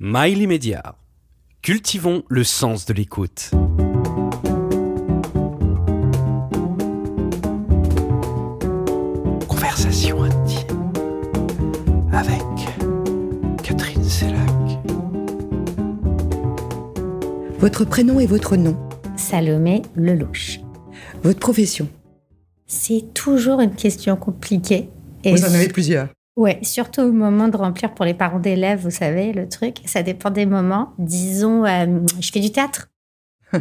Mail immédiat. Cultivons le sens de l'écoute. Conversation intime avec Catherine Sellac. Votre prénom et votre nom. Salomé Lelouch. Votre profession. C'est toujours une question compliquée. Et vous en avez plusieurs. Ouais, surtout au moment de remplir pour les parents d'élèves, vous savez, le truc, ça dépend des moments. Disons, euh, je fais du théâtre.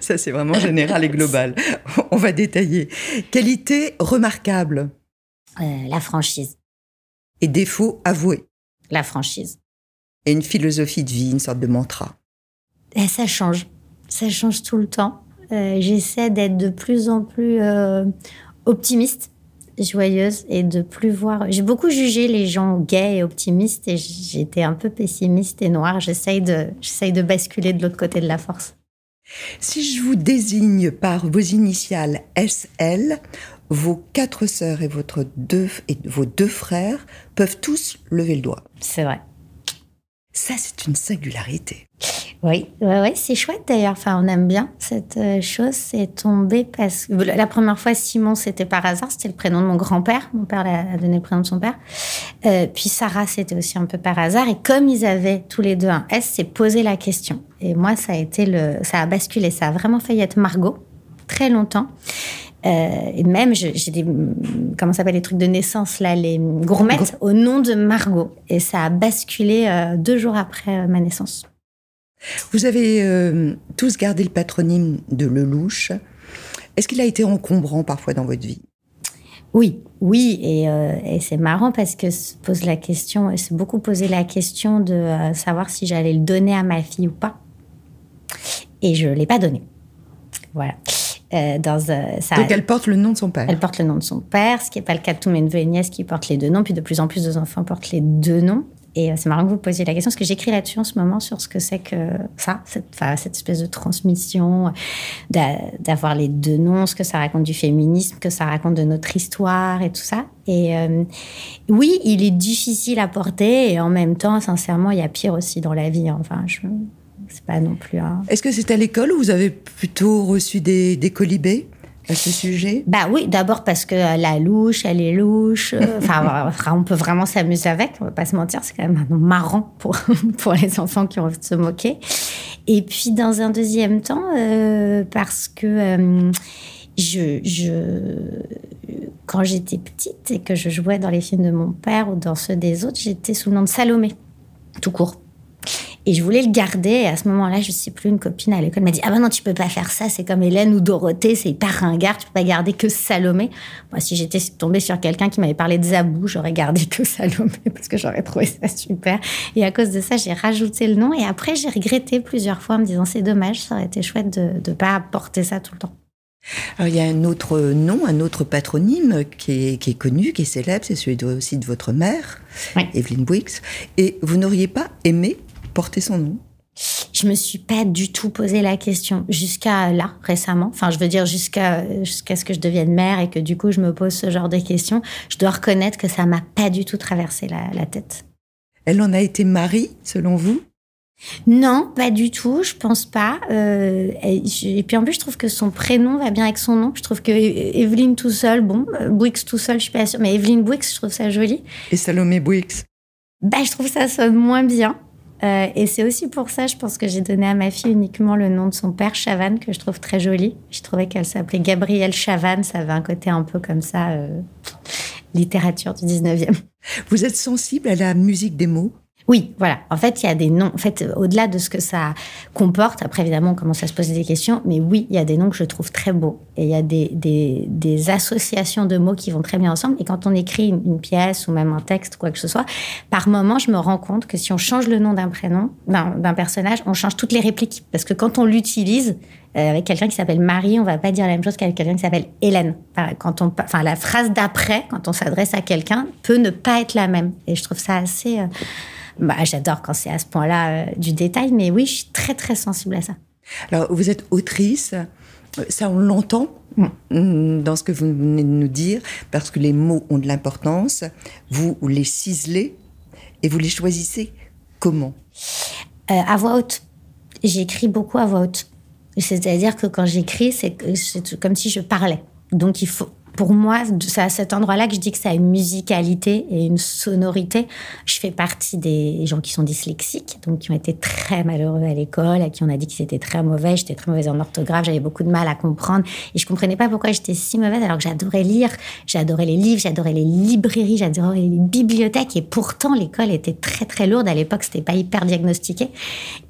ça, c'est vraiment général et global. On va détailler. Qualité remarquable. Euh, la franchise. Et défaut avoué. La franchise. Et une philosophie de vie, une sorte de mantra. Et ça change. Ça change tout le temps. Euh, j'essaie d'être de plus en plus optimiste joyeuse et de plus voir. J'ai beaucoup jugé les gens gays et optimistes et j'étais un peu pessimiste et noire. J'essaye de, j'essaye de basculer de l'autre côté de la force. Si je vous désigne par vos initiales SL, vos quatre sœurs et, votre deux, et vos deux frères peuvent tous lever le doigt. C'est vrai. Ça, c'est une singularité. Oui, ouais, c'est chouette d'ailleurs. Enfin, on aime bien cette euh, chose. C'est tombé parce que la première fois, Simon, c'était par hasard. C'était le prénom de mon grand-père. Mon père a donné le prénom de son père. Euh, puis Sarah, c'était aussi un peu par hasard. Et comme ils avaient tous les deux un S, c'est posé la question. Et moi, ça a été le, ça a basculé. Ça a vraiment failli être Margot très longtemps. Euh, et même, j'ai des, comment s'appelle les trucs de naissance là, les gourmettes au nom de Margot. Et ça a basculé deux jours après ma naissance. Vous avez euh, tous gardé le patronyme de Lelouch. Est-ce qu'il a été encombrant parfois dans votre vie? Oui, oui, euh, et, c'est marrant parce que se pose la question, s'est beaucoup posé la question de euh, savoir si j'allais le donner à ma fille ou pas. Et je ne l'ai pas donné. Voilà. dans, ça, Donc elle porte le nom de son père. Elle porte le nom de son père, ce qui n'est pas le cas de tous mes neveux et nièces qui portent les deux noms. Puis de plus en plus d'enfants portent les deux noms. Et euh, c'est marrant que vous posiez la question, parce que j'écris là-dessus en ce moment sur ce que c'est que ça, cette, espèce de transmission, d'avoir les deux noms, ce que ça raconte du féminisme, que ça raconte de notre histoire et tout ça. Et euh, oui, il est difficile à porter, et en même temps, sincèrement, il y a pire aussi dans la vie. Enfin, je, c'est pas non plus. Est-ce que c'est à l'école où vous avez plutôt reçu des colibés? À ce sujet? Bah oui, d'abord parce que la louche, elle est louche. Euh, enfin, on peut vraiment s'amuser avec, on va pas se mentir, c'est quand même marrant pour, pour les enfants qui ont envie de se moquer. Et puis, dans un deuxième temps, euh, parce que euh, je, je, quand j'étais petite et que je jouais dans les films de mon père ou dans ceux des autres, j'étais sous le nom de Salomé, tout court. Et je voulais le garder. Et à ce moment-là, je sais plus, une copine à l'école m'a dit Ah ben non, tu peux pas faire ça, c'est comme Hélène ou Dorothée, c'est hyper ringard, tu peux pas garder que Salomé. Moi, si j'étais tombée sur quelqu'un qui m'avait parlé de Zabou, j'aurais gardé que Salomé parce que j'aurais trouvé ça super. Et à cause de ça, j'ai rajouté le nom. Et après, j'ai regretté plusieurs fois en me disant C'est dommage, ça aurait été chouette de ne pas porter ça tout le temps. Alors, il y a un autre nom, un autre patronyme qui est, qui est connu, qui est célèbre, c'est celui aussi de votre mère, Evelyne Bouix. Et vous n'auriez pas aimé porter son nom je me suis pas du tout posé la question jusqu'à là récemment. Enfin, je veux dire jusqu'à jusqu'à ce que je devienne mère et que du coup je me pose ce genre de questions. Je dois reconnaître que ça m'a pas du tout traversé la, tête. Elle en a été Marie, selon vous? Non, pas du tout, je pense pas. Euh, et, puis en plus, je trouve que son prénom va bien avec son nom. Je trouve que Evelyne tout seul, bon, Bouix tout seul, je suis pas sûre, mais Evelyne Bouix, je trouve ça joli. Et Salomé Bouix? Bah, je trouve ça sonne moins bien. Euh, et c'est aussi pour ça, je pense que j'ai donné à ma fille uniquement le nom de son père, Chavannes, que je trouve très joli. Je trouvais qu'elle s'appelait Gabrielle Chavannes, ça avait un côté un peu comme ça, euh, littérature du 19e. Vous êtes sensible à la musique des mots? Oui, voilà. En fait, il y a des noms. En fait, au-delà de ce que ça comporte, après, évidemment, on commence à se poser des questions. Mais oui, il y a des noms que je trouve très beaux. Et il y a des, des, associations de mots qui vont très bien ensemble. Et quand on écrit une, pièce ou même un texte, quoi que ce soit, par moment, je me rends compte que si on change le nom d'un prénom, d'un personnage, on change toutes les répliques. Parce que quand on l'utilise, euh, avec quelqu'un qui s'appelle Marie, on va pas dire la même chose qu'avec quelqu'un qui s'appelle Hélène. Quand on, enfin, la phrase d'après, quand on s'adresse à quelqu'un, peut ne pas être la même. Et je trouve ça assez. Euh, bah, j'adore quand c'est à ce point-là euh, du détail, mais oui, je suis très très sensible à ça. Alors, vous êtes autrice, ça on l'entend mm. dans ce que vous venez de nous dire, parce que les mots ont de l'importance, vous les ciselez et vous les choisissez comment? À voix haute. J'écris beaucoup à voix haute. C'est-à-dire que quand j'écris, c'est comme si je parlais. Donc il faut, pour moi, c'est à cet endroit-là que je dis que ça a une musicalité et une sonorité. Je fais partie des gens qui sont dyslexiques, donc qui ont été très malheureux à l'école, à qui on a dit qu'ils étaient très mauvais. J'étais très mauvaise en orthographe, j'avais beaucoup de mal à comprendre et je comprenais pas pourquoi j'étais si mauvaise alors que j'adorais lire, j'adorais les livres, j'adorais les librairies, j'adorais les bibliothèques et pourtant l'école était très très lourde à l'époque, c'était pas hyper diagnostiqué.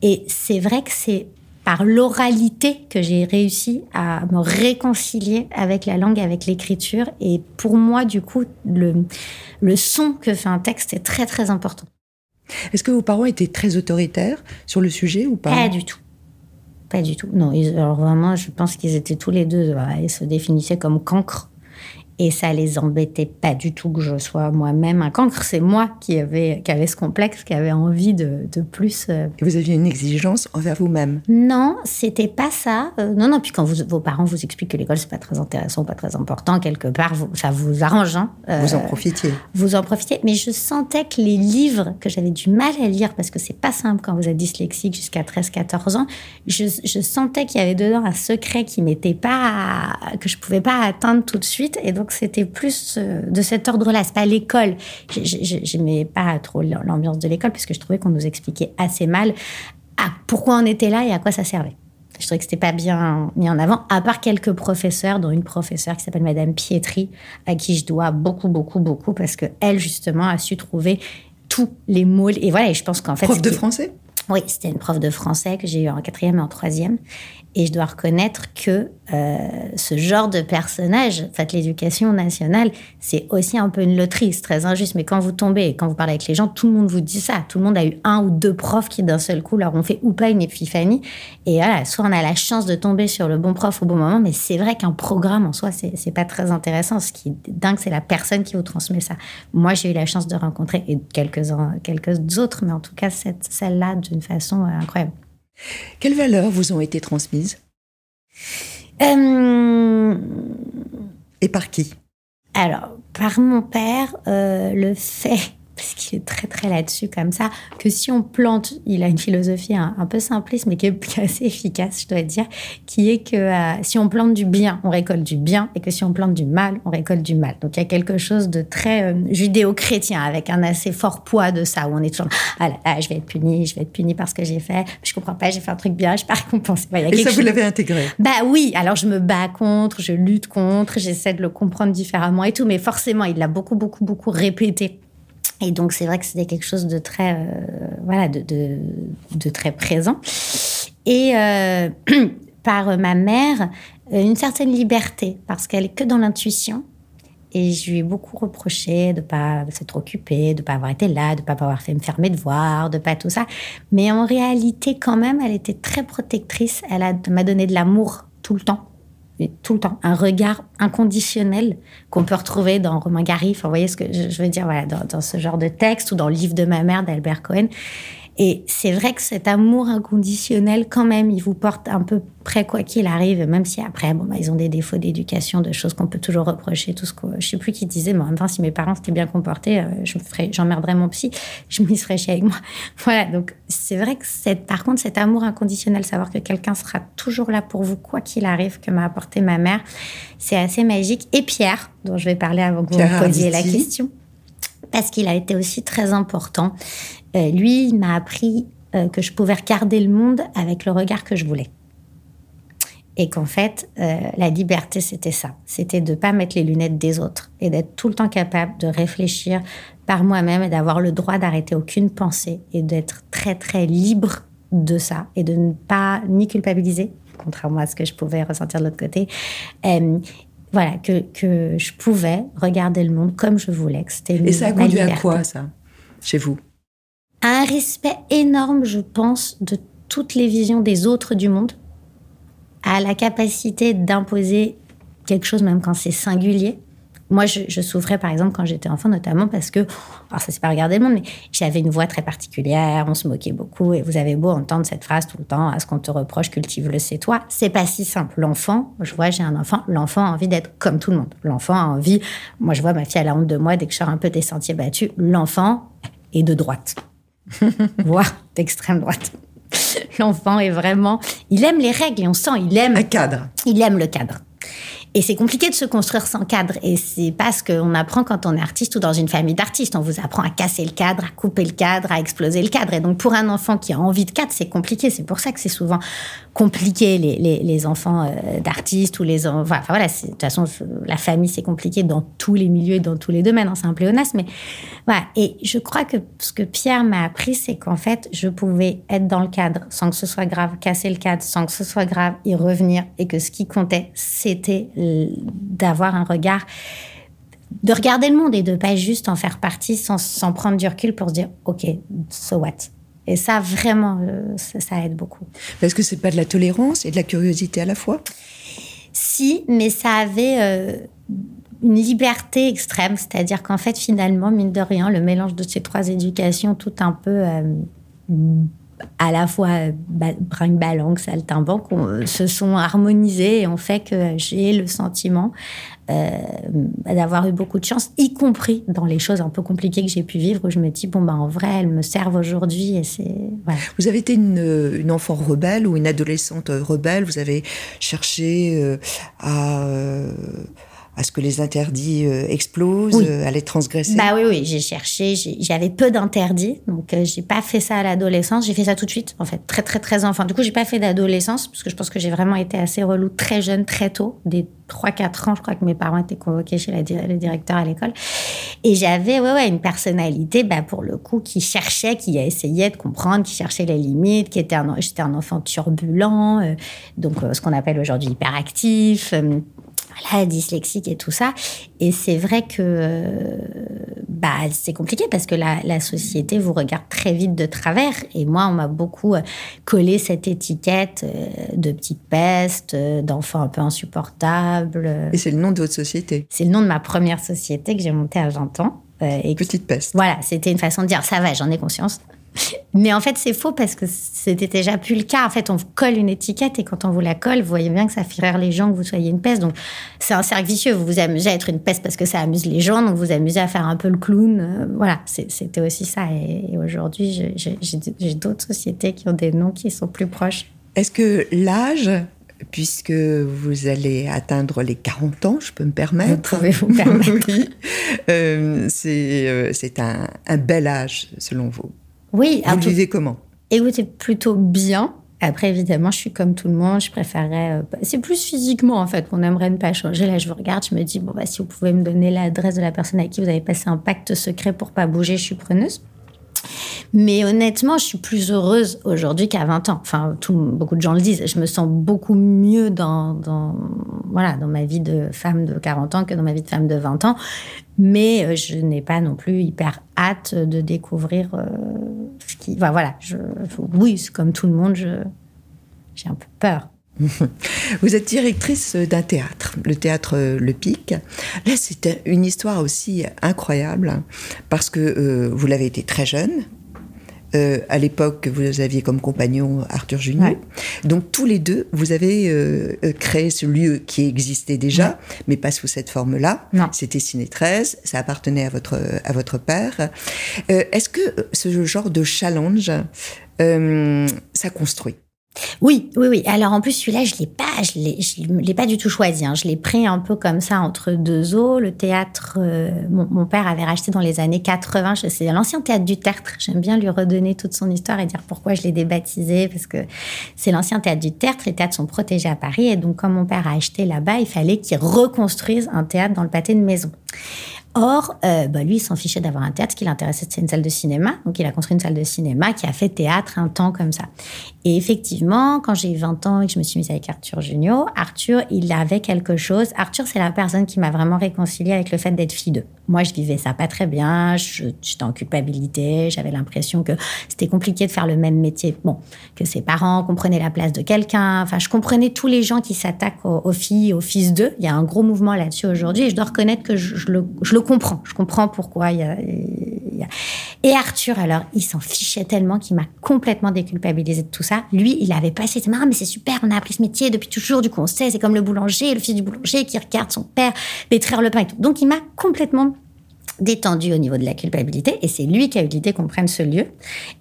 Et c'est vrai que c'est par l'oralité que j'ai réussi à me réconcilier avec la langue, avec l'écriture. Et pour moi, du coup, le, le son que fait un texte est très, très important. Est-ce que vos parents étaient très autoritaires sur le sujet ou pas? Pas du tout. Pas du tout. Non, alors vraiment, je pense qu'ils étaient tous les deux, ils se définissaient comme cancres et ça les embêtait pas du tout que je sois moi-même un cancre. C'est moi qui avait, qui avait ce complexe, qui avait envie de, de plus. Euh. Et vous aviez une exigence envers vous-même? Non, c'était pas ça. Euh, non, non. Puis quand vos parents vous expliquent que l'école c'est pas très intéressant, pas très important, quelque part, ça vous arrange. Hein. vous en profitiez. Vous en profitiez. Mais je sentais que les livres que j'avais du mal à lire, parce que c'est pas simple quand vous êtes dyslexique jusqu'à 13-14 ans, je, je sentais qu'il y avait dedans un secret qui m'était pas, que je pouvais pas atteindre tout de suite. Et donc c'était plus euh, de cet ordre-là. C'est pas l'école. J'aimais pas trop l'ambiance de l'école parce que je trouvais qu'on nous expliquait assez mal à pourquoi on était là et à quoi ça servait. Je trouvais que c'était pas bien mis en avant, à part quelques professeurs, dont une professeure qui s'appelle Madame Pietri, à qui je dois beaucoup, beaucoup, beaucoup, parce que elle justement a su trouver tous les mots. Et voilà, et je pense qu'en fait. Prof de français? Oui, c'était une prof de français que j'ai eu en quatrième et en troisième. Et je dois reconnaître que euh, ce genre de personnage, en fait, l'éducation nationale, c'est aussi un peu une loterie, c'est très injuste. Mais quand vous tombez, quand vous parlez avec les gens, tout le monde vous dit ça. Tout le monde a eu un ou deux profs qui, d'un seul coup, leur ont fait ou pas une épiphanie. Et voilà, soit on a la chance de tomber sur le bon prof au bon moment, mais c'est vrai qu'un programme en soi, c'est pas très intéressant. Ce qui est dingue, c'est la personne qui vous transmet ça. Moi, j'ai eu la chance de rencontrer et quelques, quelques autres, mais en tout cas, celle-là d'une façon euh, incroyable. Quelles valeurs vous ont été transmises? Euh, Et par qui? Alors, par mon père, euh, le fait parce qu'il est très très là-dessus comme ça, que si on plante, il a une philosophie un, peu simpliste mais qui est, assez efficace, je dois dire, qui est que euh, si on plante du bien, on récolte du bien, et que si on plante du mal, on récolte du mal. Donc il y a quelque chose de très euh, judéo-chrétien avec un assez fort poids de ça, où on est toujours ah là, là, je vais être puni, je vais être puni par ce que j'ai fait, je comprends pas, j'ai fait un truc bien, je suis pas récompensé. et ça, vous l'avez intégré? Bah oui, alors je me bats contre, je lutte contre, j'essaie de le comprendre différemment et tout, mais forcément, il l'a beaucoup, beaucoup, beaucoup répété et donc, c'est vrai que c'était quelque chose de très, euh, voilà, de, de, très présent. Et euh, par ma mère, euh, une certaine liberté, parce qu'elle est que dans l'intuition. Et je lui ai beaucoup reproché de pas s'être occupée, de pas avoir été là, de pas avoir fait me faire mes devoirs, de pas tout ça. Mais en réalité, quand même, elle était très protectrice. Elle m'a donné de l'amour tout le temps tout le temps, un regard inconditionnel qu'on peut retrouver dans Romain Gary. Enfin, vous voyez ce que je veux dire, voilà, dans, dans, ce genre de texte ou dans le livre de ma mère d'Albert Cohen. Et c'est vrai que cet amour inconditionnel, quand même, il vous porte un peu près quoi qu'il arrive, même si après, bon, bah, ils ont des défauts d'éducation, de choses qu'on peut toujours reprocher, tout ce que je sais plus qui disait, mais en même temps, si mes parents s'étaient bien comportés, euh, je j'emmerderais mon psy, je m'y serais chier avec moi. Voilà. Donc, c'est vrai que cette, par contre, cet amour inconditionnel, savoir que quelqu'un sera toujours là pour vous, quoi qu'il arrive, que m'a apporté ma mère, c'est assez magique. Et Pierre, dont je vais parler avant que vous me posiez la question parce qu'il a été aussi très important. Euh, lui, il m'a appris euh, que je pouvais regarder le monde avec le regard que je voulais. Et qu'en fait, euh, la liberté, c'était ça. C'était de ne pas mettre les lunettes des autres et d'être tout le temps capable de réfléchir par moi-même et d'avoir le droit d'arrêter aucune pensée et d'être très, très libre de ça et de ne pas ni culpabiliser, contrairement à ce que je pouvais ressentir de l'autre côté. Voilà, que, que je pouvais regarder le monde comme je voulais. Que c'était et ça a conduit à quoi, ça, chez vous? Un respect énorme, je pense, de toutes les visions des autres du monde, à la capacité d'imposer quelque chose même quand c'est singulier. Moi, je, souffrais par exemple quand j'étais enfant, notamment parce que, alors ça c'est pas regarder le monde, mais j'avais une voix très particulière, on se moquait beaucoup, et vous avez beau entendre cette phrase tout le temps, à ce qu'on te reproche, cultive le c'est toi, c'est pas si simple. L'enfant, je vois, j'ai un enfant, l'enfant a envie d'être comme tout le monde. L'enfant a envie, moi je vois ma fille, elle a honte de moi dès que je sors un peu des sentiers battus, l'enfant est de droite. voire d'extrême droite. L'enfant est vraiment, il aime les règles et on sent, il aime un cadre. Il aime le cadre. Et c'est compliqué de se construire sans cadre. Et c'est pas ce qu'on apprend quand on est artiste ou dans une famille d'artistes. On vous apprend à casser le cadre, à couper le cadre, à exploser le cadre. Et donc, pour un enfant qui a envie de cadre, c'est compliqué. C'est pour ça que c'est souvent compliqué, les, les, enfants euh, d'artistes ou les... Enfin, voilà, de toute façon, la famille, c'est compliqué dans tous les milieux et dans tous les domaines. Hein, c'est un pléonasme. Mais voilà. Et je crois que ce que Pierre m'a appris, c'est qu'en fait, je pouvais être dans le cadre sans que ce soit grave, casser le cadre sans que ce soit grave, y revenir. Et que ce qui comptait, c'était d'avoir un regard, de regarder le monde et de pas juste en faire partie sans, sans prendre du recul pour se dire, OK, so what? Et ça, vraiment, euh, ça, aide beaucoup. Est-ce que c'est pas de la tolérance et de la curiosité à la fois? Si, mais ça avait euh, une liberté extrême. C'est-à-dire qu'en fait, finalement, mine de rien, le mélange de ces trois éducations, tout un peu euh, à la fois brinque-ballanque, saltimbanque, se sont harmonisés et ont fait que j'ai le sentiment d'avoir eu beaucoup de chance, y compris dans les choses un peu compliquées que j'ai pu vivre, où je me dis, bon, ben, en vrai, elles me servent aujourd'hui. Et c'est, Vous avez été une, une, enfant rebelle ou une adolescente rebelle, vous avez cherché euh, à... Euh, à ce que les interdits euh, explosent, euh, à les transgresser? Bah oui, oui, j'ai cherché, j'avais peu d'interdits, donc euh, j'ai pas fait ça à l'adolescence, j'ai fait ça tout de suite, en fait, très très très enfant. Du coup, j'ai pas fait d'adolescence, parce que je pense que j'ai vraiment été assez relou très jeune, très tôt, des 3-4 ans, je crois que mes parents étaient convoqués chez la, le directeur à l'école. Et j'avais, ouais, ouais, une personnalité, bah, pour le coup, qui cherchait, qui essayait de comprendre, qui cherchait les limites, qui était un, j'étais un enfant turbulent, donc ce qu'on appelle aujourd'hui hyperactif voilà, dyslexique et tout ça. Et c'est vrai que bah, c'est compliqué parce que la, la, société vous regarde très vite de travers. Et moi, on m'a beaucoup euh, collé cette étiquette euh, de petite peste, euh, d'enfant un peu insupportable. Et c'est le nom de votre société C'est le nom de ma première société que j'ai montée à 20 ans. et petite peste. Voilà, c'était une façon de dire ça va, j'en ai conscience. Mais en fait, c'est faux parce que c'était déjà plus le cas. En fait, on vous colle une étiquette et quand on vous la colle, vous voyez bien que ça fait rire les gens que vous soyez une peste. Donc, c'est un cercle vicieux. Vous vous amusez à être une peste parce que ça amuse les gens, donc vous vous amusez à faire un peu le clown. Euh, voilà, c'était aussi ça. Et, aujourd'hui, j'ai d'autres sociétés qui ont des noms qui sont plus proches. Est-ce que l'âge puisque vous allez atteindre les 40 ans, je peux me permettre? Vous pouvez vous permettre. oui. Euh, euh, c'est un, un, bel âge, selon vous. Oui. Vous le vivez comment? Écoutez, plutôt bien. Après, évidemment, je suis comme tout le monde. Je préférerais. Euh, c'est plus physiquement, en fait, qu'on aimerait ne pas changer. Là, je vous regarde, je me dis, bon, bah, si vous pouvez me donner l'adresse de la personne avec qui vous avez passé un pacte secret pour pas bouger, je suis preneuse. Mais honnêtement, je suis plus heureuse aujourd'hui qu'à 20 ans. Enfin, beaucoup de gens le disent. Je me sens beaucoup mieux dans, voilà, dans ma vie de femme de 40 ans que dans ma vie de femme de 20 ans. Mais euh, je n'ai pas non plus hyper hâte de découvrir euh, ce qui. Enfin, voilà. Oui, comme tout le monde, j'ai un peu peur. Vous êtes directrice d'un théâtre, le théâtre Le Pic. Là, c'est une histoire aussi incroyable parce que euh, vous l'avez été très jeune. Euh, à l'époque, vous aviez comme compagnon Arthur Junior. Donc tous les deux, vous avez euh, créé ce lieu qui existait déjà, mais pas sous cette forme-là. C'était Ciné 13, ça appartenait à votre, à votre père. Est-ce que ce genre de challenge, ça construit? Oui, oui, oui. Alors en plus celui-là, je l'ai pas, je l'ai, pas du tout choisi. Hein. Je l'ai pris un peu comme ça entre deux eaux. Le théâtre, euh, mon, père avait racheté dans les années 80. C'est l'ancien théâtre du Tertre. J'aime bien lui redonner toute son histoire et dire pourquoi je l'ai débaptisé parce que c'est l'ancien théâtre du Tertre. Les théâtres sont protégés à Paris et donc comme mon père a acheté là-bas, il fallait qu'il reconstruise un théâtre dans le pâté de maison. Or, euh, bah lui, il s'en fichait d'avoir un théâtre. Ce qui l'intéressait, c'est une salle de cinéma. Donc, il a construit une salle de cinéma qui a fait théâtre un temps comme ça. Et effectivement, quand j'ai eu 20 ans et que je me suis mise avec Arthur Junio, Arthur, il avait quelque chose. Arthur, c'est la personne qui m'a vraiment réconciliée avec le fait d'être fille d'eux. Moi, je vivais ça pas très bien. J'étais en culpabilité. J'avais l'impression que c'était compliqué de faire le même métier. Bon, que ses parents comprenaient la place de quelqu'un. Enfin, je comprenais tous les gens qui s'attaquent aux, filles, aux fils d'eux. Il y a un gros mouvement là-dessus aujourd'hui et je dois reconnaître que je, je le, je le comprends. Je comprends pourquoi il y a, Et Arthur, alors, il s'en fichait tellement qu'il m'a complètement déculpabilisé de tout ça. Lui, il avait passé, ah, mais c'est super, on a appris ce métier depuis toujours, du coup, on sait, c'est comme le boulanger, le fils du boulanger qui regarde son père pétrir le pain et tout. Donc, il m'a complètement détendu au niveau de la culpabilité et c'est lui qui a eu l'idée qu'on prenne ce lieu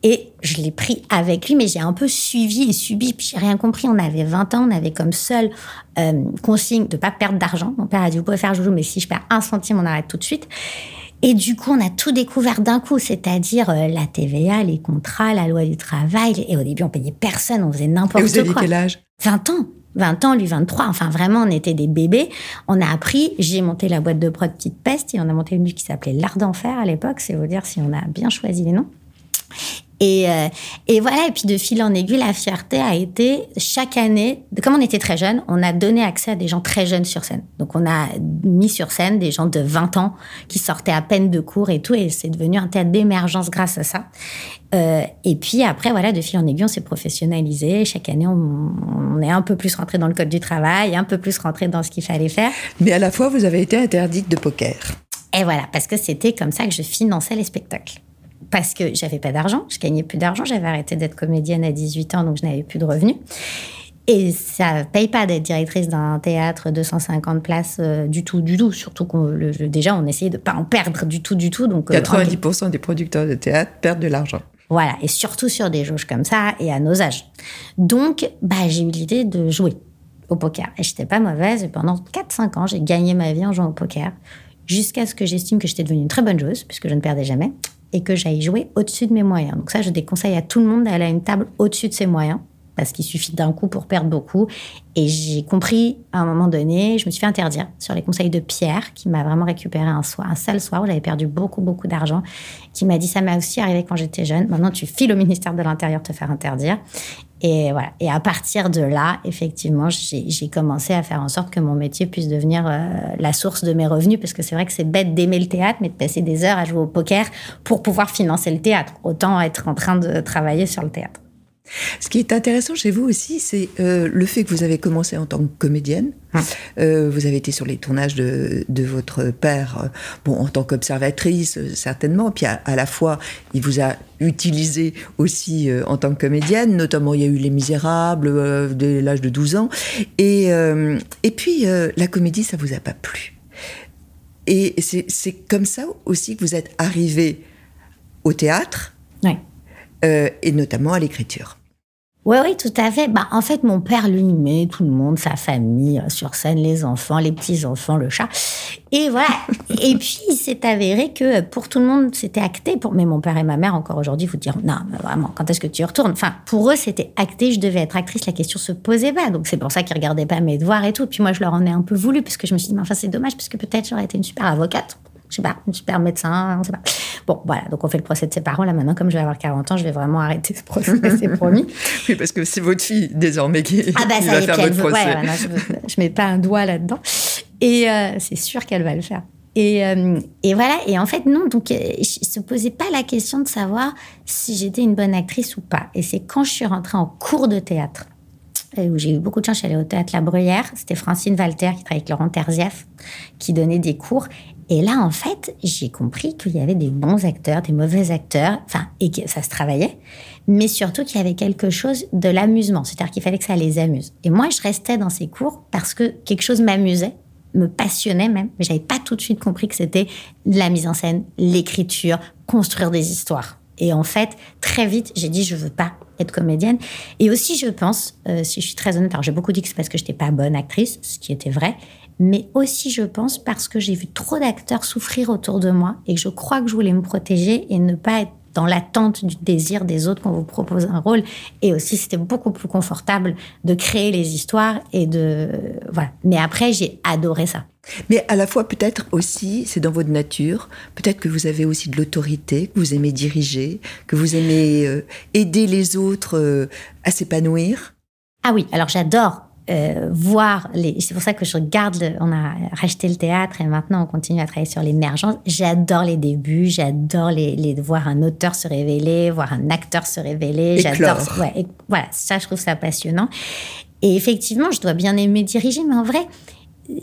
et je l'ai pris avec lui mais j'ai un peu suivi et subi puis j'ai rien compris on avait 20 ans on avait comme seule euh, consigne de pas perdre d'argent mon père a dit vous pouvez faire joujou mais si je perds un centime on arrête tout de suite et du coup, on a tout découvert d'un coup, c'est-à-dire euh, la TVA, les contrats, la loi du travail. Et au début, on payait personne, on faisait n'importe quoi. Et vous aviez quel âge? 20 ans. 20 ans, lui 23. Enfin, vraiment, on était des bébés. On a appris. J'ai monté la boîte de prod Petite Peste et on a monté une qui s'appelait L'Art d'Enfer à l'époque. C'est vous dire si on a bien choisi les noms. Et, euh, et voilà, et puis de fil en aiguille, la fierté a été chaque année, comme on était très jeunes, on a donné accès à des gens très jeunes sur scène. Donc on a mis sur scène des gens de 20 ans qui sortaient à peine de cours et tout, et c'est devenu un théâtre d'émergence grâce à ça. Euh, et puis après, voilà, de fil en aiguille, on s'est professionnalisé. Chaque année, on, on, est un peu plus rentré dans le code du travail, un peu plus rentré dans ce qu'il fallait faire. Mais à la fois, vous avez été interdite de poker. Et voilà, parce que c'était comme ça que je finançais les spectacles parce que j'avais pas d'argent, je gagnais plus d'argent, j'avais arrêté d'être comédienne à 18 ans, donc je n'avais plus de revenus. Et ça paye pas d'être directrice d'un théâtre 250 places euh, du tout, du tout. Surtout qu'on déjà on essayait de pas en perdre du tout, du tout. Donc 90% euh, des producteurs de théâtre perdent de l'argent. Voilà, et surtout sur des jauges comme ça et à nos âges. Donc, bah, j'ai eu l'idée de jouer au poker. Et j'étais pas mauvaise. Et pendant 4-5 ans, j'ai gagné ma vie en jouant au poker. Jusqu'à ce que j'estime que j'étais devenue une très bonne joueuse, puisque je ne perdais jamais et que j'aille jouer au-dessus de mes moyens. Donc ça, je déconseille à tout le monde d'aller à une table au-dessus de ses moyens parce qu'il suffit d'un coup pour perdre beaucoup. Et j'ai compris à un moment donné, je me suis fait interdire sur les conseils de Pierre, qui m'a vraiment récupéré un soir, un soir où j'avais perdu beaucoup, beaucoup d'argent, qui m'a dit ça m'est aussi arrivé quand j'étais jeune. Maintenant, tu files au ministère de l'Intérieur te faire interdire. Et voilà. Et à partir de là, effectivement, j'ai commencé à faire en sorte que mon métier puisse devenir euh, la source de mes revenus, parce que c'est vrai que c'est bête d'aimer le théâtre, mais de passer des heures à jouer au poker pour pouvoir financer le théâtre. Autant être en train de travailler sur le théâtre. Ce qui est intéressant chez vous aussi, c'est euh, le fait que vous avez commencé en tant que comédienne. Ah. Euh, vous avez été sur les tournages de, votre père, euh, bon, en tant qu'observatrice, certainement. Puis à, la fois, il vous a utilisé aussi en tant que comédienne. Notamment, il y a eu Les Misérables dès l'âge de 12 ans. Et, et puis, la comédie, ça vous a pas plu. Et c'est comme ça aussi que vous êtes arrivé au théâtre. et notamment à l'écriture. Oui, oui, tout à fait. Bah, en fait, mon père, lui, met tout le monde, sa famille, euh, sur scène, les enfants, les petits-enfants, le chat. Et voilà. et puis, il s'est avéré que pour tout le monde, c'était acté. Pour... Mais mon père et ma mère, encore aujourd'hui, vous diront, non, vraiment, quand est-ce que tu y retournes? Enfin, pour eux, c'était acté, je devais être actrice, la question se posait pas. Donc, c'est pour ça qu'ils regardaient pas mes devoirs et tout. Puis moi, je leur en ai un peu voulu, parce que je me suis dit, mais enfin, c'est dommage, parce que peut-être j'aurais été une super avocate je sais pas, super médecin, on sait pas. Bon, voilà, donc on fait le procès de ses parents. Là, maintenant, comme je vais avoir 40 ans, je vais vraiment arrêter ce procès, c'est promis. oui, parce que c'est votre fille, désormais, qui, ah bah, ça va faire votre procès. Ouais, je, je mets pas un doigt là-dedans. Et euh, c'est sûr qu'elle va le faire. Et, euh, et, voilà, et en fait, non, donc, euh, je se posait pas la question de savoir si j'étais une bonne actrice ou pas. Et c'est quand je suis rentrée en cours de théâtre, où j'ai eu beaucoup de chance, je suis allée au théâtre La Bruyère, c'était Francine Walter qui travaillait avec Laurent Terzieff, qui donnait des cours. Et là, en fait, j'ai compris qu'il y avait des bons acteurs, des mauvais acteurs, enfin, et que ça se travaillait, mais surtout qu'il y avait quelque chose de l'amusement, c'est-à-dire qu'il fallait que ça les amuse. Et moi, je restais dans ces cours parce que quelque chose m'amusait, me passionnait même, mais j'avais pas tout de suite compris que c'était la mise en scène, l'écriture, construire des histoires. Et en fait, très vite, j'ai dit, je veux pas être comédienne. Et aussi, je pense, euh, si je suis très honnête, alors j'ai beaucoup dit que c'est parce que je n'étais pas bonne actrice, ce qui était vrai, mais aussi, je pense, parce que j'ai vu trop d'acteurs souffrir autour de moi et que je crois que je voulais me protéger et ne pas être dans l'attente du désir des autres qu'on vous propose un rôle. Et aussi, c'était beaucoup plus confortable de créer les histoires et de. Voilà. Mais après, j'ai adoré ça. Mais à la fois, peut-être aussi, c'est dans votre nature, peut-être que vous avez aussi de l'autorité, que vous aimez diriger, que vous aimez euh, aider les autres euh, à s'épanouir. Ah oui, alors j'adore euh, voir les. C'est pour ça que je regarde. on a racheté le théâtre et maintenant on continue à travailler sur l'émergence. J'adore les débuts. J'adore les, les, voir un auteur se révéler, voir un acteur se révéler. J'adore. Ouais, voilà, ça je trouve ça passionnant. Et effectivement, je dois bien aimer diriger, mais en vrai,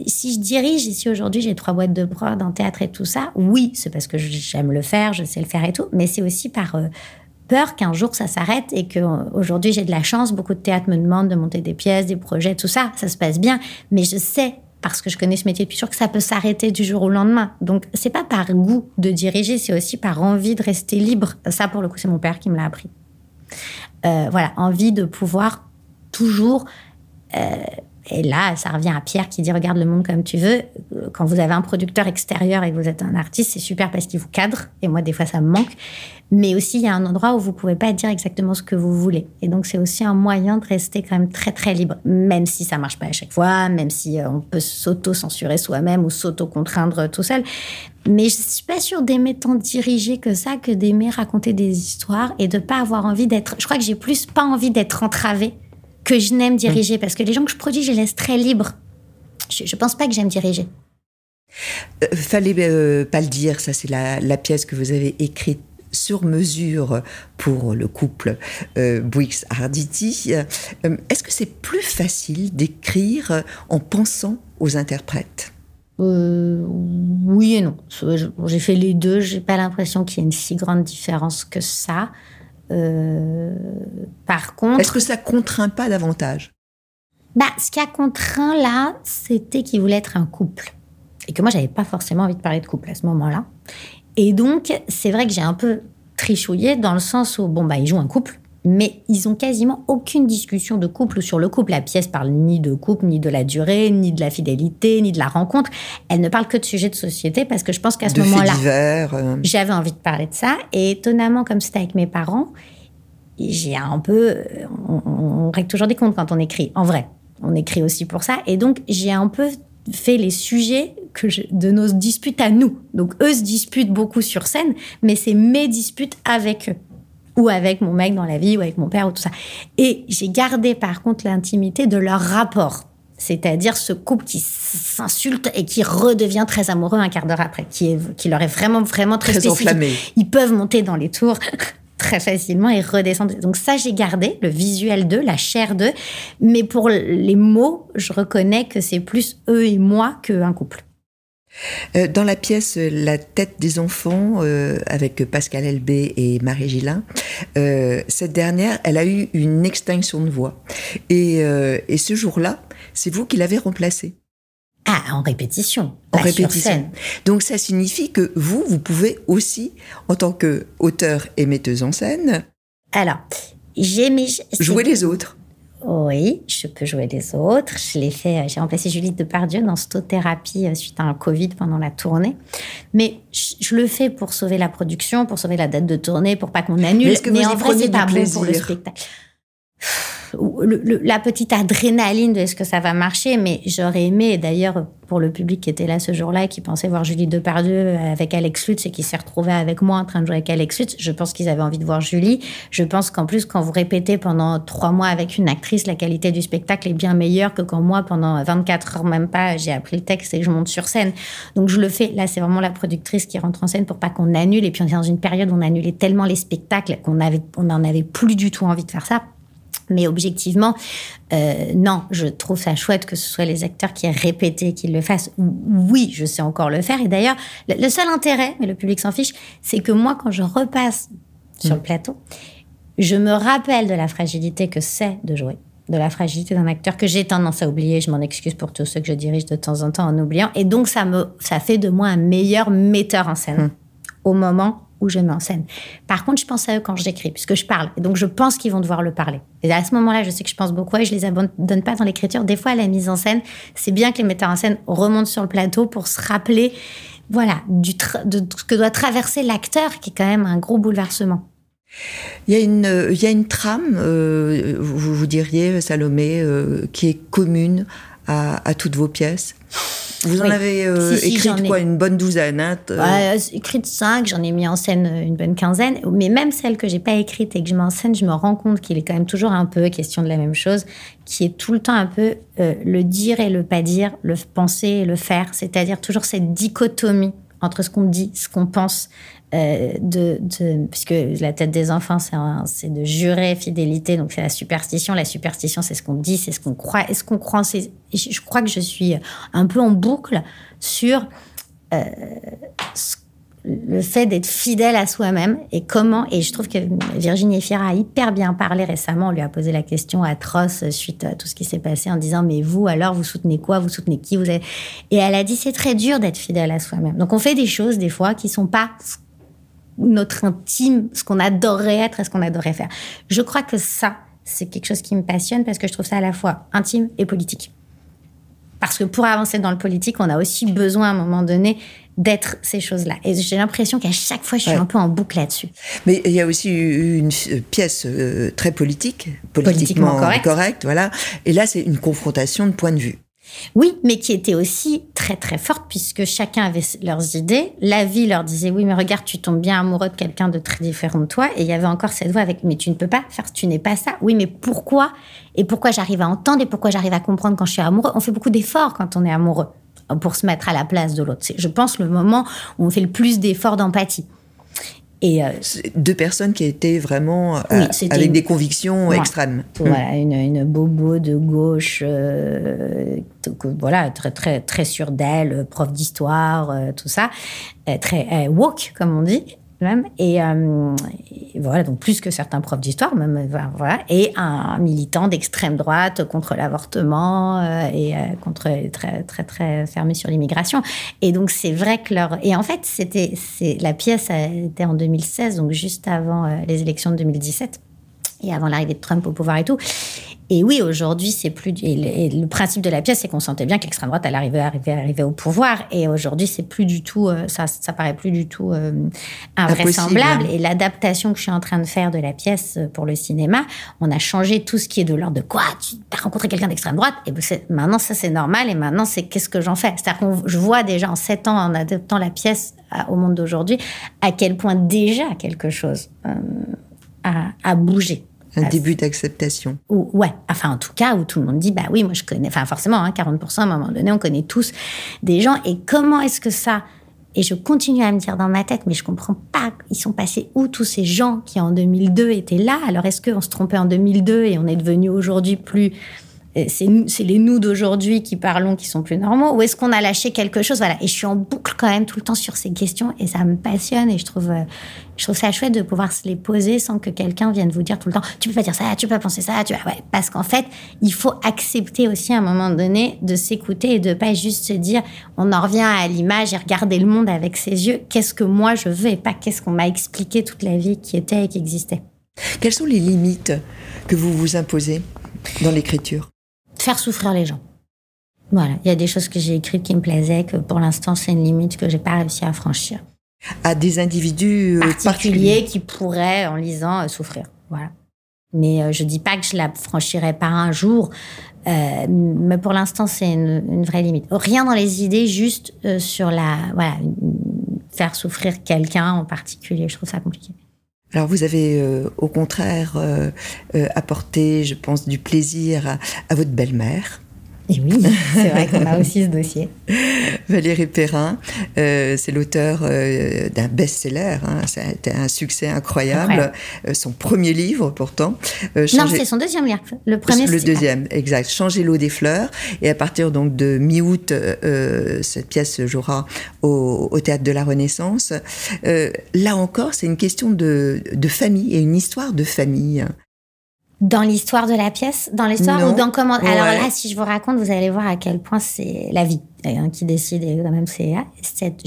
si je dirige, et si aujourd'hui j'ai trois boîtes de prod en théâtre et tout ça, oui, c'est parce que j'aime le faire, je sais le faire et tout, mais c'est aussi par euh, peur qu'un jour ça s'arrête et que aujourd'hui j'ai de la chance. Beaucoup de théâtres me demandent de monter des pièces, des projets, tout ça, ça se passe bien. Mais je sais parce que je connais ce métier depuis toujours que ça peut s'arrêter du jour au lendemain. Donc c'est pas par goût de diriger, c'est aussi par envie de rester libre. Ça pour le coup c'est mon père qui me l'a appris. Euh, voilà, envie de pouvoir toujours euh, et là, ça revient à Pierre qui dit regarde le monde comme tu veux. Quand vous avez un producteur extérieur et que vous êtes un artiste, c'est super parce qu'il vous cadre. Et moi, des fois, ça me manque. Mais aussi, il y a un endroit où vous pouvez pas dire exactement ce que vous voulez. Et donc, c'est aussi un moyen de rester quand même très, très libre. Même si ça marche pas à chaque fois, même si euh, on peut s'auto-censurer soi-même ou s'auto-contraindre tout seul. Mais je suis pas sûre d'aimer tant diriger que ça, que d'aimer raconter des histoires et de pas avoir envie d'être. Je crois que j'ai plus pas envie d'être entravée que je n'aime diriger. Parce que les gens que je produis, je les laisse très libres. Je ne pense pas que j'aime diriger. Euh, fallait euh, pas le dire, ça c'est la, pièce que vous avez écrite sur mesure pour le couple euh, Arditi. Euh, est-ce que c'est plus facile d'écrire en pensant aux interprètes? Oui et non. J'ai fait les deux. J'ai pas l'impression qu'il y ait une si grande différence que ça. Euh, par contre. Est-ce que ça contraint pas davantage? Bah, ce qui a contraint là, c'était qu'il voulait être un couple. Et que moi, j'avais pas forcément envie de parler de couple à ce moment-là. Et donc, c'est vrai que j'ai un peu trichouillé dans le sens où, bon, bah, ils jouent un couple mais ils ont quasiment aucune discussion de couple ou sur le couple. La pièce parle ni de couple, ni de la durée, ni de la fidélité, ni de la rencontre. Elle ne parle que de sujets de société parce que je pense qu'à ce moment-là, euh. j'avais envie de parler de ça. Et étonnamment, comme c'était avec mes parents, j'ai un peu, on, règle toujours des comptes quand on écrit. En vrai, on écrit aussi pour ça. Et donc, j'ai un peu fait les sujets que de nos disputes à nous. Donc, eux se disputent beaucoup sur scène, mais c'est mes disputes avec eux ou avec mon mec dans la vie, ou avec mon père, ou tout ça. Et j'ai gardé par contre l'intimité de leur rapport. C'est-à-dire ce couple qui s'insulte et qui redevient très amoureux un quart d'heure après, qui, est, qui leur est vraiment, vraiment très, très Enflammé. Ils peuvent monter dans les tours très facilement et redescendre. Donc ça, j'ai gardé le visuel d'eux, la chair d'eux. Mais pour les mots, je reconnais que c'est plus eux et moi qu'un couple. Euh, dans la pièce La tête des enfants, euh, avec Pascal Elbé et Marie Gillin, euh, cette dernière, elle a eu une extinction de voix. Et, ce jour-là, c'est vous qui l'avez remplacée. Ah, en répétition. En répétition. Donc ça signifie que vous, vous pouvez aussi, en tant qu'auteur et metteuse en scène, alors j'ai jouer les autres. Oui, je peux jouer les autres. Je l'ai fait. Euh, j'ai remplacé Julie Depardieu dans stothérapie euh, suite à un Covid pendant la tournée. Mais je, le fais pour sauver la production, pour sauver la date de tournée, pour pas qu'on annule. Mais, Mais en vrai, c'est pas bon pour le spectacle la petite adrénaline de est-ce que ça va marcher, mais j'aurais aimé, d'ailleurs, pour le public qui était là ce jour-là qui pensait voir Julie Depardieu avec Alex Lutz et qui s'est retrouvé avec moi en train de jouer avec Alex Lutz, je pense qu'ils avaient envie de voir Julie. Je pense qu'en plus, quand vous répétez pendant trois mois avec une actrice, la qualité du spectacle est bien meilleure que quand moi, pendant 24 heures même pas, j'ai appris le texte et je monte sur scène. Donc je le fais. Là, c'est vraiment la productrice qui rentre en scène pour pas qu'on annule. Et puis on est dans une période où on annulait tellement les spectacles qu'on avait, on n'en avait plus du tout envie de faire ça mais objectivement, euh, non, je trouve ça chouette que ce soit les acteurs qui aient répété qu'ils le fassent. Oui, je sais encore le faire. Et d'ailleurs, le seul intérêt, mais le public s'en fiche, c'est que moi, quand je repasse sur le mm. plateau, je me rappelle de la fragilité que c'est de jouer, de la fragilité d'un acteur que j'ai tendance à oublier. Je m'en excuse pour tous ceux que je dirige de temps en temps en oubliant. Et donc, ça me, ça fait de moi un meilleur metteur en scène mm. au moment où je mets en scène. Par contre, je pense à eux quand j'écris, puisque je parle. Et donc, je pense qu'ils vont devoir le parler. Et à ce moment-là, je sais que je pense beaucoup et je les abandonne pas dans l'écriture. Des fois, à la mise en scène, c'est bien que les metteurs en scène remontent sur le plateau pour se rappeler, voilà, de ce que doit traverser l'acteur, qui est quand même un gros bouleversement. Il y a une, une trame, euh, vous, vous, diriez, Salomé, euh, qui est commune à, à toutes vos pièces vous en avez euh, écrit quoi Une bonne douzaine hein, ouais, Écrite cinq, j'en ai mis en scène une bonne quinzaine. Mais même celle que j'ai pas écrite et que je mets en scène, je me rends compte qu'il est quand même toujours un peu question de la même chose, qui est tout le temps un peu euh, le dire et le pas dire, le penser et le faire. C'est-à-dire toujours cette dichotomie entre ce qu'on dit, ce qu'on pense, euh, de, puisque la tête des enfants, c'est de jurer fidélité, donc c'est la superstition. La superstition, c'est ce qu'on dit, c'est ce qu'on croit. Est-ce qu'on croit Je crois que je suis un peu en boucle sur euh, le fait d'être fidèle à soi-même et comment. Et je trouve que Virginie Efira a hyper bien parlé récemment. On lui a posé la question atroce suite à tout ce qui s'est passé en disant Mais vous, alors, vous soutenez quoi? Vous soutenez qui? Vous Et elle a dit C'est très dur d'être fidèle à soi-même. Donc on fait des choses, des fois, qui sont pas notre intime, ce qu'on adorerait être et ce qu'on adorerait faire. Je crois que ça, c'est quelque chose qui me passionne parce que je trouve ça à la fois intime et politique. Parce que pour avancer dans le politique, on a aussi besoin à un moment donné d'être ces choses-là. Et j'ai l'impression qu'à chaque fois, je suis un peu en boucle là-dessus. Mais il y a aussi une pièce euh, très politique, politiquement, correcte, voilà. Et là, c'est une confrontation de points de vue. Oui, mais qui était aussi très très forte puisque chacun avait leurs idées. La vie leur disait oui, mais regarde, tu tombes bien amoureux de quelqu'un de très différent de toi. Et il y avait encore cette voix avec mais tu ne peux pas faire, tu n'es pas ça. Oui, mais pourquoi? Et pourquoi j'arrive à entendre et pourquoi j'arrive à comprendre quand je suis amoureux? On fait beaucoup d'efforts quand on est amoureux pour se mettre à la place de l'autre. C'est, je pense, le moment où on fait le plus d'efforts d'empathie. Et euh, deux personnes qui étaient vraiment euh, avec des convictions extrêmes. Voilà, une, une, bobo de gauche, euh, voilà, très très très sûre d'elle, prof d'histoire, tout ça, très woke comme on dit, Euh, et, voilà, donc plus que certains profs d'histoire, même, euh, voilà. Et un militant d'extrême droite contre l'avortement euh, et contre très, très, très fermé sur l'immigration. Et donc, c'est vrai que leur. Et en fait, c'était, la pièce a été en 2016, donc juste avant les élections de 2017 et avant l'arrivée de Trump au pouvoir et tout. Et oui, aujourd'hui, c'est plus. Et le, principe de la pièce, c'est qu'on sentait bien que l'extrême droite allait arriver, arriver, arriver au pouvoir. Et aujourd'hui, c'est plus du tout. Euh, ça, ça paraît plus du tout euh, invraisemblable. Et l'adaptation que je suis en train de faire de la pièce euh, pour le cinéma, on a changé tout ce qui est de l'ordre de quoi Tu as rencontré quelqu'un d'extrême droite? Et ben, maintenant, ça, c'est normal. Et maintenant, c'est qu'est-ce que j'en fais? C'est-à-dire que je vois déjà en sept ans, en adaptant la pièce au monde d'aujourd'hui, à quel point déjà quelque chose a, a bougé. Un début d'acceptation. Ouais, enfin en tout cas où tout le monde dit bah oui, moi je connais, enfin forcément, hein, 40% à un moment donné, on connaît tous des gens. Et comment est-ce que ça Et je continue à me dire dans ma tête, mais je comprends pas, ils sont passés où tous ces gens qui en 2002 étaient là? Alors est-ce qu'on se trompait en 2002 et on est devenu aujourd'hui plus c'est les nous d'aujourd'hui qui parlons qui sont plus normaux. Ou est-ce qu'on a lâché quelque chose? Voilà. Et je suis en boucle quand même tout le temps sur ces questions et ça me passionne et je trouve euh, je trouve ça chouette de pouvoir se les poser sans que quelqu'un vienne vous dire tout le temps tu peux pas dire ça tu peux pas penser ça tu ouais, parce qu'en fait il faut accepter aussi à un moment donné de s'écouter et de pas juste se dire on en revient à l'image et regarder le monde avec ses yeux. Qu'est-ce que moi je veux et pas qu'est-ce qu'on m'a expliqué toute la vie qui était et qui existait. Quelles sont les limites que vous vous imposez dans l'écriture? Faire souffrir les gens. Voilà, il y a des choses que j'ai écrites qui me plaisaient, que pour l'instant, c'est une limite que j'ai pas réussi à franchir. À des individus euh, particuliers, qui pourraient, en lisant, euh, souffrir. Voilà. Mais je euh, je dis pas que je la franchirai pas un jour, mais pour l'instant, c'est une, vraie limite. Rien dans les idées, juste sur la, voilà, faire souffrir quelqu'un en particulier. Je trouve ça compliqué. Alors vous avez euh, au contraire euh, euh, apporté, je pense, du plaisir à votre belle-mère. Et oui, c'est vrai qu'on a aussi ce dossier. Valérie Perrin, euh, c'est l'auteur euh, d'un best-seller. Hein, ça a été un succès incroyable. Euh, son premier livre, pourtant. non, c'est son deuxième livre. Le premier, Le deuxième, exact. Changer l'eau des fleurs. Et à partir donc de mi-août, cette pièce jouera au, au, théâtre de la Renaissance. là encore, c'est une question de, de famille et une histoire de famille. Dans l'histoire de la pièce Dans l'histoire ou dans comment Alors là, si je vous raconte, vous allez voir à quel point c'est la vie hein, qui décide. Et quand même, c'est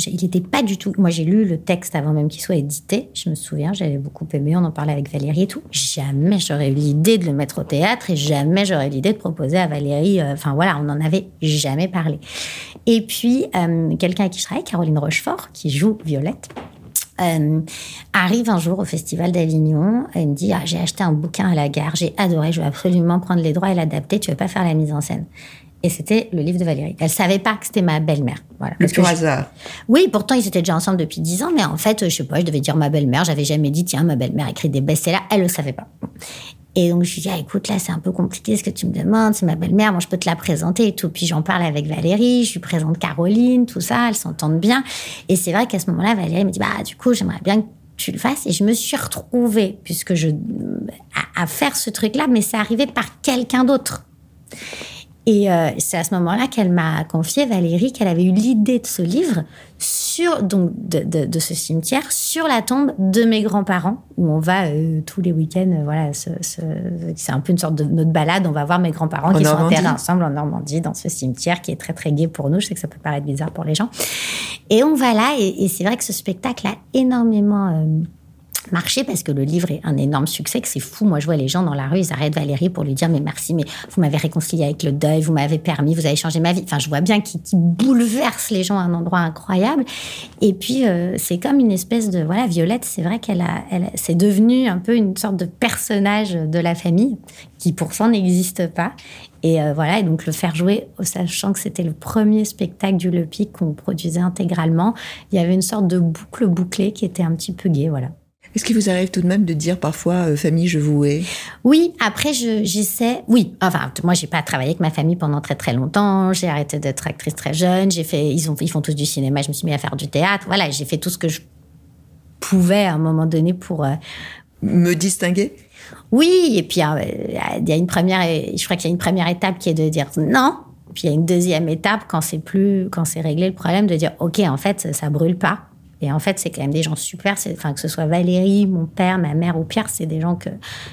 il n'était pas du tout. Moi, j'ai lu le texte avant même qu'il soit édité. Je me souviens, j'avais beaucoup aimé. On en parlait avec Valérie et tout. Jamais j'aurais eu l'idée de le mettre au théâtre et jamais j'aurais eu l'idée de proposer à Valérie. Euh, enfin voilà, on n'en avait jamais parlé. Et puis euh, quelqu'un à qui je travaille, Caroline Rochefort, qui joue Violette euh, arrive un jour au Festival d'Avignon et me dit ah, J'ai acheté un bouquin à la gare, j'ai adoré, je veux absolument prendre les droits et l'adapter, tu veux pas faire la mise en scène et c'était le livre de Valérie. Elle savait pas que c'était ma belle-mère. Voilà. Le pur hasard. Oui, pourtant ils étaient déjà ensemble depuis dix ans, mais en fait, je sais pas, je devais dire ma belle-mère. J'avais jamais dit tiens ma belle-mère écrit des best-sellers. Elle le savait pas. Et donc je lui dis ah, écoute là c'est un peu compliqué ce que tu me demandes, c'est ma belle-mère, moi je peux te la présenter et tout. Puis j'en parle avec Valérie, je lui présente Caroline, tout ça, elles s'entendent bien. Et c'est vrai qu'à ce moment-là Valérie me dit bah du coup j'aimerais bien que tu le fasses. Et je me suis retrouvée puisque je à, à faire ce truc là, mais c'est arrivé par quelqu'un d'autre. Et euh, c'est à ce moment-là qu'elle m'a confié, Valérie, qu'elle avait eu l'idée de ce livre sur donc de, ce cimetière sur la tombe de mes grands-parents où on va euh, tous les week-ends euh, voilà c'est un peu une sorte de notre balade. On va voir mes grands-parents qui sont enterrés ensemble en Normandie dans ce cimetière qui est très très gai pour nous. Je sais que ça peut paraître bizarre pour les gens. Et on va là et, c'est vrai que ce spectacle a énormément marché parce que le livre est un énorme succès, que c'est fou. Moi, je vois les gens dans la rue, ils arrêtent Valérie pour lui dire mais merci, mais vous m'avez réconcilié avec le deuil, vous m'avez permis, vous avez changé ma vie. Enfin, je vois bien qu'il bouleverse les gens à un endroit incroyable. Et puis, euh, c'est comme une espèce de voilà, Violette. C'est vrai qu'elle a, elle, c'est devenu un peu une sorte de personnage de la famille qui pourtant n'existe pas. Et euh, voilà, et donc le faire jouer, sachant que c'était le premier spectacle du Le Pic qu'on produisait intégralement, il y avait une sorte de boucle bouclée qui était un petit peu gay, voilà. Est-ce qu'il vous arrive tout de même de dire parfois euh, famille, je vous hais? Oui, après j'essaie. oui, enfin moi j'ai pas travaillé avec ma famille pendant très très longtemps. J'ai arrêté d'être actrice très jeune. J'ai fait, ils ont, ils font tous du cinéma. Je me suis mis à faire du théâtre. Voilà, j'ai fait tout ce que je pouvais à un moment donné pour euh, me distinguer? Oui, et puis euh, il y a une première, je crois qu'il y a une première étape qui est de dire non. Puis il y a une deuxième étape quand c'est plus, quand c'est réglé le problème, de dire ok en fait ça, ça brûle pas et en fait, c'est quand même des gens super. Enfin, que ce soit Valérie, mon père, ma mère ou Pierre, c'est des gens que,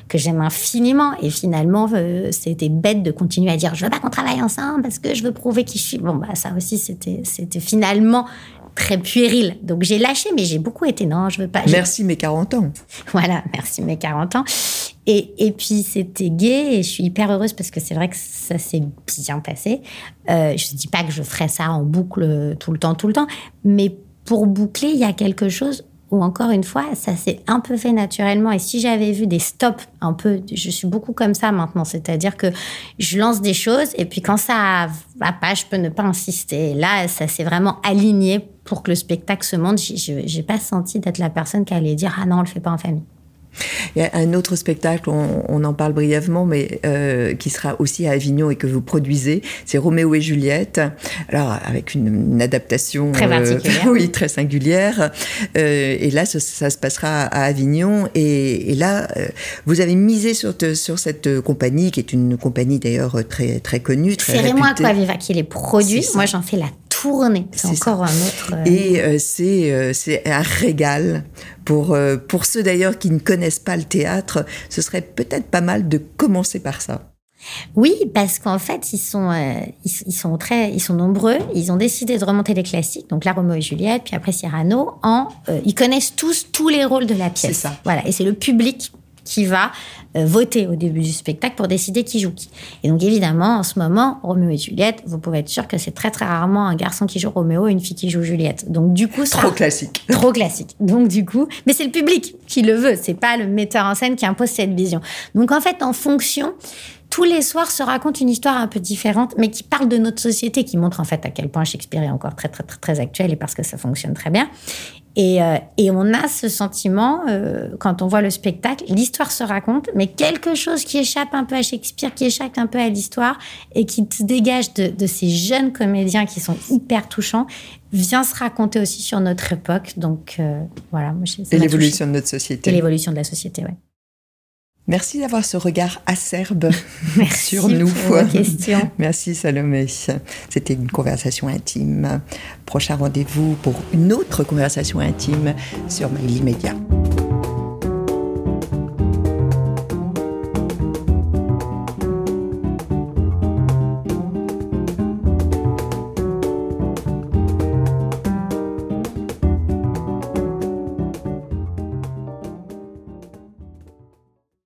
que j'aime infiniment. Et finalement, euh, c'était bête de continuer à dire je veux pas qu'on travaille ensemble parce que je veux prouver qui je suis. Bon, bah, ça aussi, c'était, c'était finalement très puéril. Donc j'ai lâché, mais j'ai beaucoup été non, je veux pas. Merci mes 40 ans. Voilà, merci mes 40 ans. Et, et puis c'était gay et je suis hyper heureuse parce que c'est vrai que ça s'est bien passé. Euh, je ne dis pas que je ferais ça en boucle tout le temps, tout le temps, mais pour boucler, il y a quelque chose où, encore une fois, ça s'est un peu fait naturellement. Et si j'avais vu des stops un peu, je suis beaucoup comme ça maintenant, c'est-à-dire que je lance des choses et puis quand ça va pas, je peux ne pas insister. là, ça s'est vraiment aligné pour que le spectacle se monte. Je n'ai pas senti d'être la personne qui allait dire Ah non, on le fait pas en famille. Il y a un autre spectacle, on, en parle brièvement, mais euh, qui sera aussi à Avignon et que vous produisez, c'est Roméo et Juliette. Alors avec une, adaptation très euh, oui, très singulière. Euh, et là, ça, se passera à Avignon. Et, là, vous avez misé sur, sur cette compagnie, qui est une compagnie d'ailleurs très très connue, très C'est Raymond Aquaviva qui les produit. Moi, j'en fais la C'est encore un autre. Et c'est c'est un régal pour, euh, pour ceux d'ailleurs qui ne connaissent pas le théâtre, ce serait peut-être pas mal de commencer par ça. Oui, parce qu'en fait, ils sont, euh, ils, sont très, ils sont nombreux. Ils ont décidé de remonter les classiques, donc la Roméo et Juliette, puis après Cyrano. En, euh, ils connaissent tous tous les rôles de la pièce. C'est ça. Voilà, et c'est le public qui va euh, voter au début du spectacle pour décider qui joue qui. Et donc évidemment, en ce moment, Roméo et Juliette, vous pouvez être sûr que c'est très très rarement un garçon qui joue Roméo et une fille qui joue Juliette. Donc du coup, trop classique. Trop classique. Donc du coup, mais c'est le public qui le veut, c'est pas le metteur en scène qui impose cette vision. Donc en fait, en fonction, tous les soirs se raconte une histoire un peu différente, mais qui parle de notre société, qui montre en fait à quel point Shakespeare est encore très très très très actuel et parce que ça fonctionne très bien. Et, euh, et on a ce sentiment euh, quand on voit le spectacle, l'histoire se raconte, mais quelque chose qui échappe un peu à Shakespeare, qui échappe un peu à l'histoire et qui se dégage de, de, ces jeunes comédiens qui sont hyper touchants, vient se raconter aussi sur notre époque. Donc euh, voilà, moi, et l'évolution de notre société. Et l'évolution de la société, oui. Merci d'avoir ce regard acerbe sur nous. Pour questions. Merci Salomé. C'était une conversation intime. Prochain rendez-vous pour une autre conversation intime sur Mail Media.